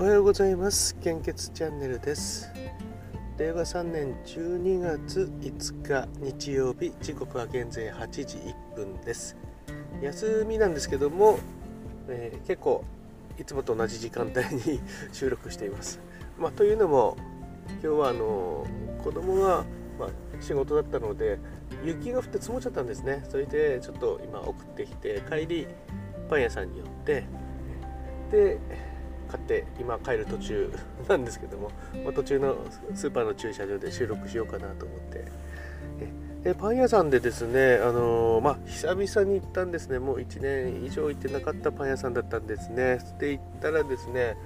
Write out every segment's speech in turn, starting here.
おはようございます。献血チャンネルです。令和3年12月5日日曜日時刻は現在8時1分です。休みなんですけども、えー、結構いつもと同じ時間帯に 収録しています。まあ、というのも今日はあの子供が、まあ、仕事だったので雪が降って積もっちゃったんですね。それでちょっと今送ってきて帰りパン屋さんに寄ってで買って今帰る途中 なんですけども、まあ、途中のスーパーの駐車場で収録しようかなと思って。でパン屋さんでですね、あのー、まあ、久々に行ったんですね。もう1年以上行ってなかったパン屋さんだったんですね。で行ったらですね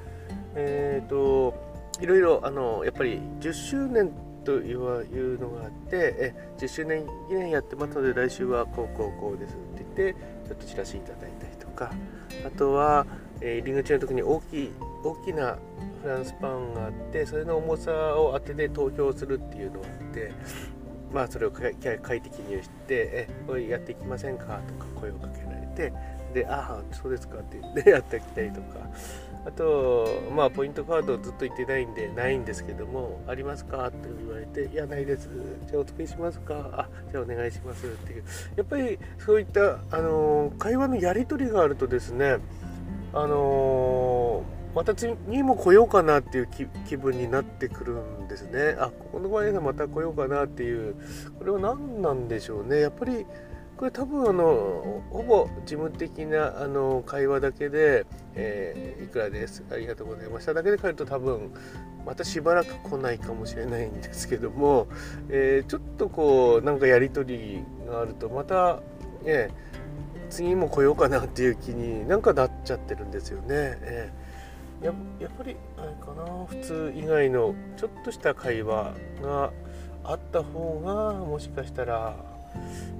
えっ、ー、といろいろあのやっぱり10周年というのがあってえ10周年記念やってますので来週はこうこうこうですって言ってちょっとチラシいただいたりとかあとは、えー、入り口の時に大きい大きなフランスパンがあってそれの重さを当てて投票するっていうのがあってまあそれを書いて記入して「えこれやっていきませんか?」とか声をかけられてで「ああそうですか」って言って やってきたりとかあとまあポイントカードずっと言ってないんでないんですけども「ありますか?」って言われて「いやないですじゃあお作りしますかあじゃあお願いします」っていうやっぱりそういったあの会話のやり取りがあるとですねあのまた次も来ようかなっていう気分になってくるんですね。あここの場合はまた来ようかなっていうこれは何なんでしょうね。やっぱりこれ多分あのほぼ事務的なあの会話だけで、えー、いくらです。ありがとうございましただけで帰ると多分またしばらく来ないかもしれないんですけども、えー、ちょっとこうなんかやり取りがあるとまた、ね、次も来ようかなっていう気になんかなっちゃってるんですよね。えー、ややっぱりあれかな普通以外のちょっとした会話があった方がもしかしたら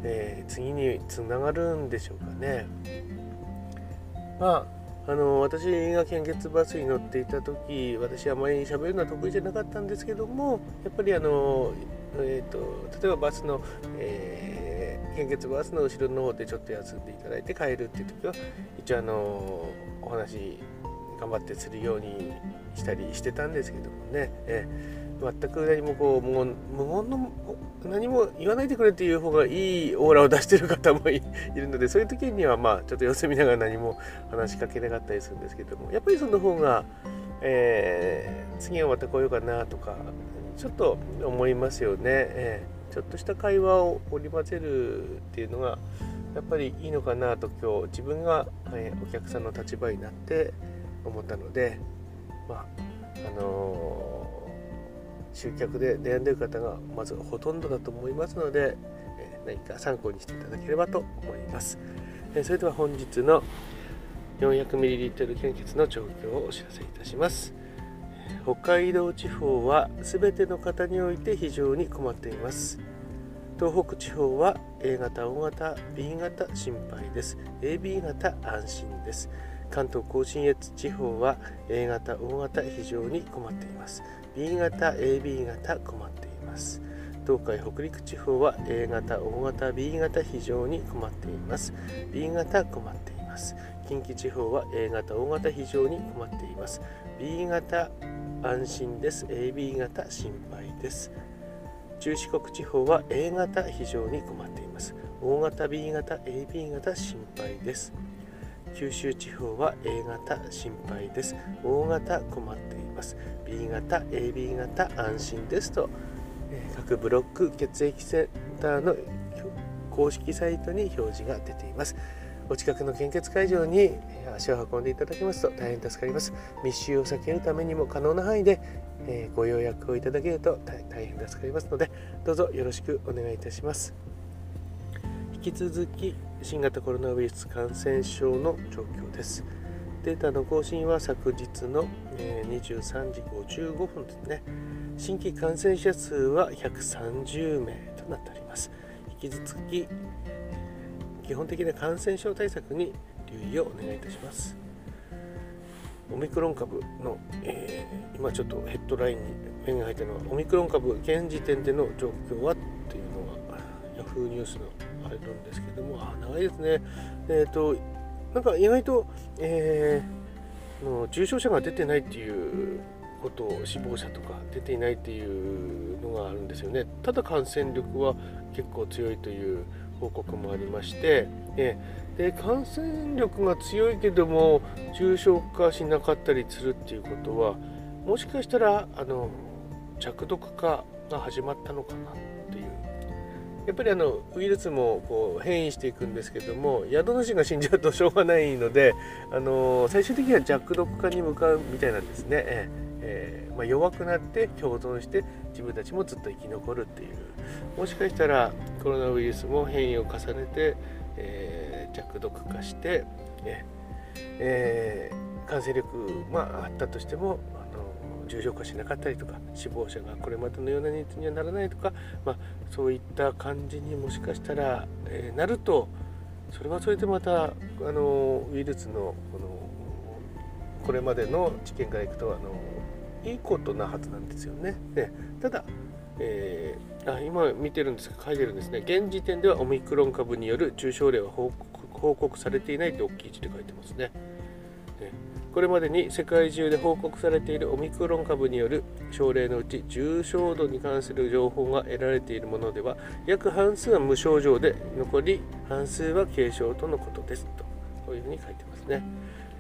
えー、次につながるんでしょうかね。まああの私が献血バスに乗っていた時私あまり喋るのは得意じゃなかったんですけどもやっぱりあの、えーと、例えばバスの、えー、献血バスの後ろの方でちょっと休んでいただいて帰るっていう時は一応あのお話頑張ってするようにしたりしてたんですけどもね。え全く何もこう無言無言の何も言わないでくれっていう方がいいオーラを出してる方もいるのでそういう時にはまあちょっと様子見ながら何も話しかけなかったりするんですけどもやっぱりその方が、えー、次はまた来ようかなとかちょっと思いますよね、えー、ちょっとした会話を織り交ぜるっていうのがやっぱりいいのかなと今日自分が、え、お客さんの立場になって思ったのでまああのー集客で悩んでる方がまずほとんどだと思いますので、え何か参考にしていただければと思います。えそれでは本日の 400ml 献血の状況をお知らせいたします。北海道地方は全ての方において非常に困っています。東北地方は A 型、O 型、B 型心配です。AB 型安心です。関東甲信越地方は A 型、O 型非常に困っています。B 型 AB 型困っています東海北陸地方は A 型 O 型 B 型非常に困っています B 型困っています近畿地方は A 型 O 型非常に困っています B 型安心です。AB 型心配です。中四国地方は A 型非常に困っています。O 型 B 型 AB 型心配です。九州地方は A 型心配です。O 型困っています。B 型 AB 型安心です。と、え各ブロック血液センターの公式サイトに表示が出ています。お近くの献血会場に足を運んでいただきますと大変助かります。密集を避けるためにも可能な範囲で、えご予約をいただけると大変助かりますのでどうぞよろしくお願いいたします。引き続き新型コロナウイルス感染症の状況です。データの更新は昨日の23時55分ですね。新規感染者数は130名となっております。引き続き基本的な感染症対策に留意をお願いいたします。オミクロン株の、えー、今ちょっとヘッドラインに目が入ったのはオミクロン株現時点での状況はっていうのがヤフーニュースのあれなんですけどもあ長いですね。えっ、ー、となんか意外と、えー、の重症者が出てないっていうこと死亡者とか出ていないっていうのがあるんですよね。ただ感染力は結構強いという報告もありましてえで感染力が強いけども重症化しなかったりするっていうことはもしかしたらあの弱毒化が始まったのかなっていう。やっぱりあのウイルスもこう変異していくんですけども宿主が死んじゃうとしょうがないのであの最終的には弱毒化に向かうみたいなんですね。え。えー、まあ、弱くなって共存して自分たちもずっと生き残るっていう。もしかしたらコロナウイルスも変異を重ねて、えー、弱毒化して、ええー、感染力、まあ、あったとしても重症化しなかったりとか死亡者がこれまでのような人数にはならないとか、まあ、そういった感じにもしかしたら、え、なるとそれはそれでまたあのウイルスのこのこれまでの知見からいくとあのいいことなはずなんですよね。ね。ただえー、あ今見てるんですが書いてるんですね。現時点ではオミクロン株による重症例は報告されていないと大きい字で書いてますね。ね。これまでに世界中で報告されているオミクロン株による症例のうち重症度に関する情報が得られているものでは約半数は無症状で残り半数は軽症とのことです。とこういうふうに書いてますね、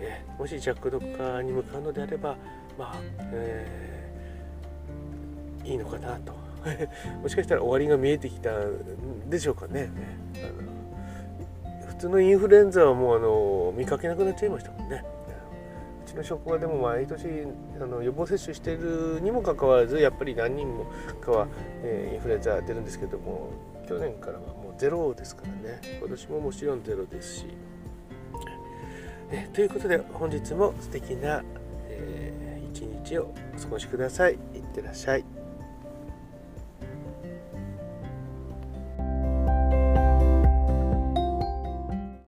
え、もし弱毒化に向かうのであればまあ、えー、いいのかなと。もしかしたら終わりが見えてきたんでしょうかね。普通のインフルエンザはもうあの見かけなくなっちゃいましたもんね。うちの職場でも毎年あの予防接種しているにもかかわらずやっぱり何人もかは、えー、インフルエンザ出るんですけども去年からはもうゼロですからね。今年ももちろんゼロですし、えということで本日も素敵な、えー、一日をお過ごしください。いってらっしゃい。